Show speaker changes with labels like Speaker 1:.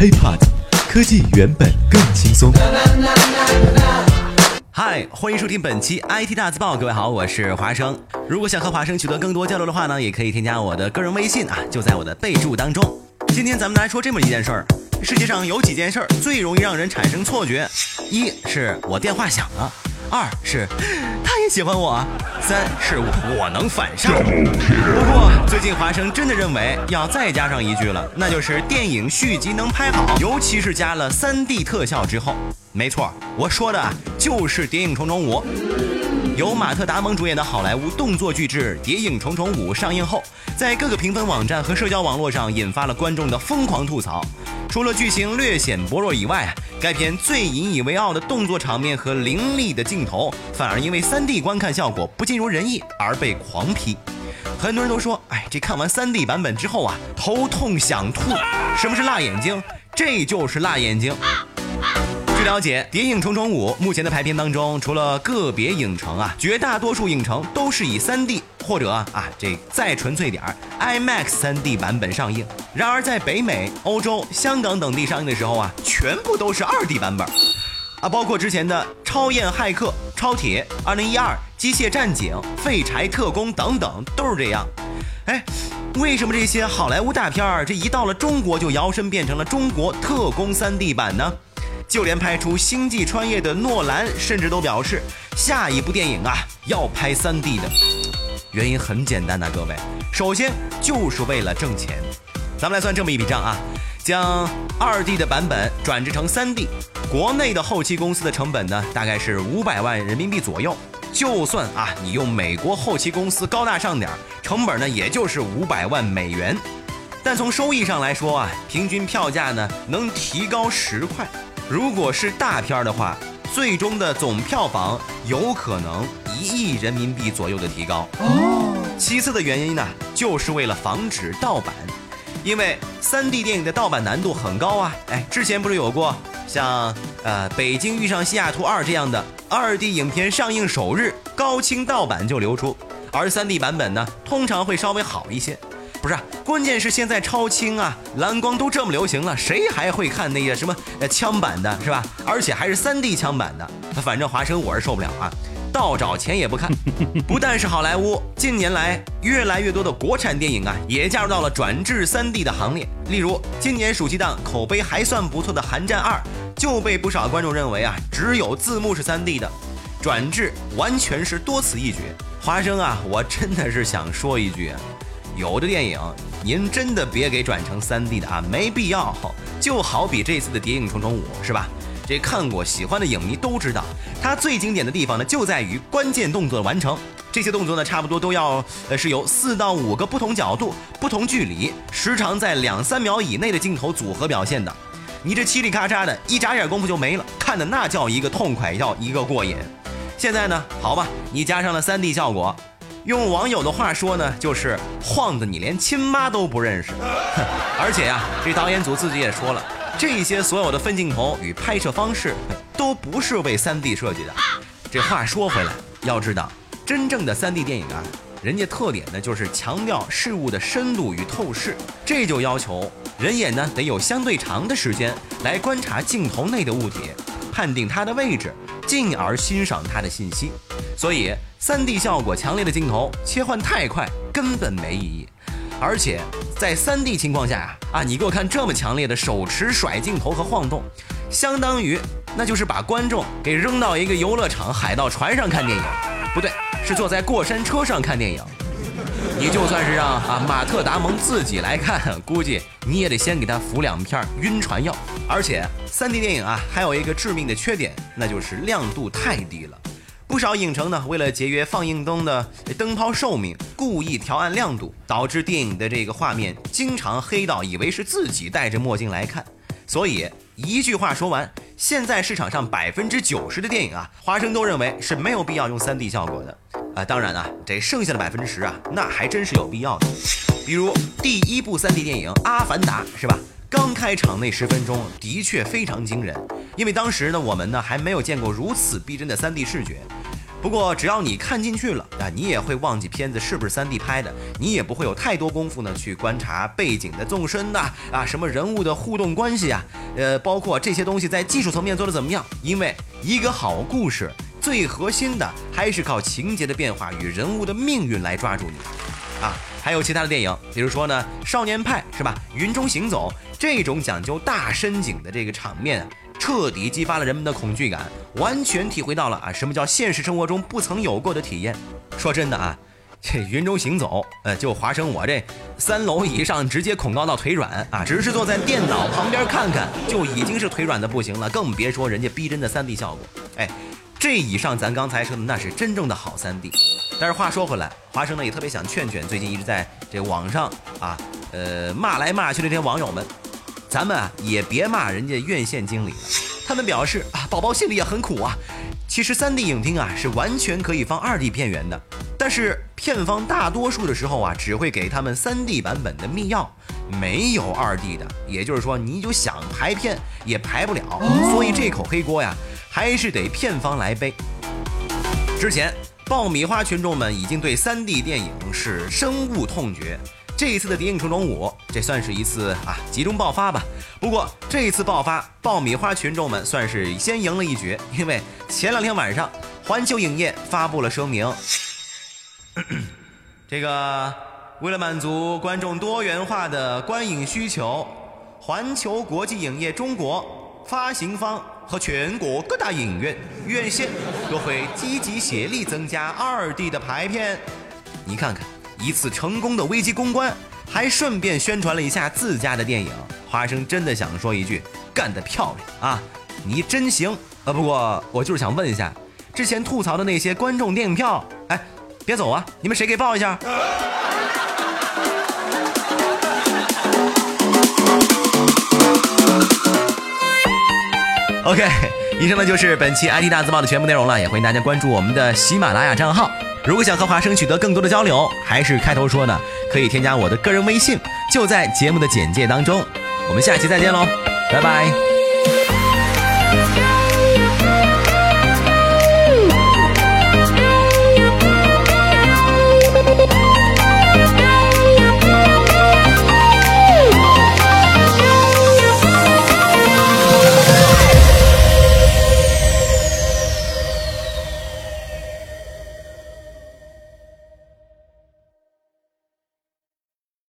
Speaker 1: HiPod，科技原本更轻松。
Speaker 2: 嗨，欢迎收听本期 IT 大字报。各位好，我是华生。如果想和华生取得更多交流的话呢，也可以添加我的个人微信啊，就在我的备注当中。今天咱们来说这么一件事儿：世界上有几件事儿最容易让人产生错觉？一是我电话响了，二是他也喜欢我，三是我能反杀。不过最近华生真的认为要再加上一句了，那就是电影续集能拍好，尤其是加了 3D 特效之后。没错，我说的就是《谍影重重五》。由马特·达蒙主演的好莱坞动作巨制《谍影重重五》上映后，在各个评分网站和社交网络上引发了观众的疯狂吐槽。除了剧情略显薄弱以外，该片最引以为傲的动作场面和凌厉的镜头，反而因为 3D 观看效果不尽如人意而被狂批。很多人都说，哎，这看完 3D 版本之后啊，头痛想吐。什么是辣眼睛？这就是辣眼睛。据了解，《谍影重重五》目前的排片当中，除了个别影城啊，绝大多数影城都是以 3D 或者啊这再纯粹点儿 IMAX 3D 版本上映。然而在北美、欧洲、香港等地上映的时候啊，全部都是 2D 版本啊，包括之前的《超验骇客》《超铁》《2012》《机械战警》《废柴特工》等等都是这样。哎，为什么这些好莱坞大片儿这一到了中国就摇身变成了中国特工 3D 版呢？就连拍出《星际穿越》的诺兰，甚至都表示下一部电影啊要拍 3D 的。原因很简单呐，各位，首先就是为了挣钱。咱们来算这么一笔账啊，将 2D 的版本转制成 3D，国内的后期公司的成本呢大概是五百万人民币左右。就算啊你用美国后期公司高大上点儿，成本呢也就是五百万美元。但从收益上来说啊，平均票价呢能提高十块。如果是大片的话，最终的总票房有可能一亿人民币左右的提高。哦，其次的原因呢，就是为了防止盗版，因为 3D 电影的盗版难度很高啊。哎，之前不是有过像呃《北京遇上西雅图二》这样的 2D 影片上映首日高清盗版就流出，而 3D 版本呢，通常会稍微好一些。不是，关键是现在超清啊，蓝光都这么流行了，谁还会看那些什么呃枪版的，是吧？而且还是 3D 枪版的，反正华生我是受不了啊，倒找钱也不看。不但是好莱坞，近年来越来越多的国产电影啊，也加入到了转制 3D 的行列。例如今年暑期档口碑还算不错的《寒战二》，就被不少观众认为啊，只有字幕是 3D 的，转制完全是多此一举。华生啊，我真的是想说一句啊。有的电影，您真的别给转成 3D 的啊，没必要。就好比这次的《谍影重重五》，是吧？这看过喜欢的影迷都知道，它最经典的地方呢，就在于关键动作的完成。这些动作呢，差不多都要呃是由四到五个不同角度、不同距离、时长在两三秒以内的镜头组合表现的。你这嘁哩咔嚓的一眨眼功夫就没了，看的那叫一个痛快，要一个过瘾。现在呢，好吧，你加上了 3D 效果。用网友的话说呢，就是晃的你连亲妈都不认识。而且呀，这导演组自己也说了，这些所有的分镜头与拍摄方式都不是为 3D 设计的。这话说回来，要知道，真正的 3D 电影啊，人家特点呢就是强调事物的深度与透视，这就要求人眼呢得有相对长的时间来观察镜头内的物体，判定它的位置，进而欣赏它的信息。所以。三 D 效果强烈的镜头切换太快，根本没意义。而且在三 D 情况下呀，啊，你给我看这么强烈的手持甩镜头和晃动，相当于那就是把观众给扔到一个游乐场海盗船上看电影，不对，是坐在过山车上看电影。你就算是让啊马特达蒙自己来看，估计你也得先给他服两片晕船药。而且三 D 电影啊，还有一个致命的缺点，那就是亮度太低了。不少影城呢，为了节约放映灯的灯泡寿命，故意调暗亮度，导致电影的这个画面经常黑到以为是自己戴着墨镜来看。所以一句话说完，现在市场上百分之九十的电影啊，华生都认为是没有必要用 3D 效果的啊。当然啊，这剩下的百分之十啊，那还真是有必要的。比如第一部 3D 电影《阿凡达》，是吧？刚开场那十分钟的确非常惊人，因为当时呢，我们呢还没有见过如此逼真的 3D 视觉。不过只要你看进去了啊，你也会忘记片子是不是三 D 拍的，你也不会有太多功夫呢去观察背景的纵深呐啊，什么人物的互动关系啊，呃，包括这些东西在技术层面做的怎么样？因为一个好故事最核心的还是靠情节的变化与人物的命运来抓住你啊。还有其他的电影，比如说呢，《少年派》是吧？《云中行走》这种讲究大深景的这个场面。彻底激发了人们的恐惧感，完全体会到了啊什么叫现实生活中不曾有过的体验。说真的啊，这云中行走，呃，就华生我这三楼以上直接恐高到腿软啊，只是坐在电脑旁边看看就已经是腿软的不行了，更别说人家逼真的 3D 效果。哎，这以上咱刚才说的那是真正的好 3D。但是话说回来，华生呢也特别想劝劝最近一直在这网上啊，呃骂来骂去的这些网友们。咱们啊也别骂人家院线经理了，他们表示啊，宝宝心里也很苦啊。其实 3D 影厅啊是完全可以放 2D 片源的，但是片方大多数的时候啊只会给他们 3D 版本的密钥，没有 2D 的。也就是说，你就想排片也排不了，所以这口黑锅呀还是得片方来背。之前爆米花群众们已经对 3D 电影是深恶痛绝。这一次的《谍影重重五》，这算是一次啊集中爆发吧。不过这一次爆发，爆米花群众们算是先赢了一局，因为前两天晚上，环球影业发布了声明，这个为了满足观众多元化的观影需求，环球国际影业中国发行方和全国各大影院院线都会积极协力增加二 D 的排片。你看看。一次成功的危机公关，还顺便宣传了一下自家的电影。花生真的想说一句：干得漂亮啊！你真行啊！不过我就是想问一下，之前吐槽的那些观众电影票，哎，别走啊！你们谁给报一下 ？OK，以上呢就是本期 IT 大字报的全部内容了，也欢迎大家关注我们的喜马拉雅账号。如果想和华生取得更多的交流，还是开头说呢，可以添加我的个人微信，就在节目的简介当中。我们下期再见喽，拜拜。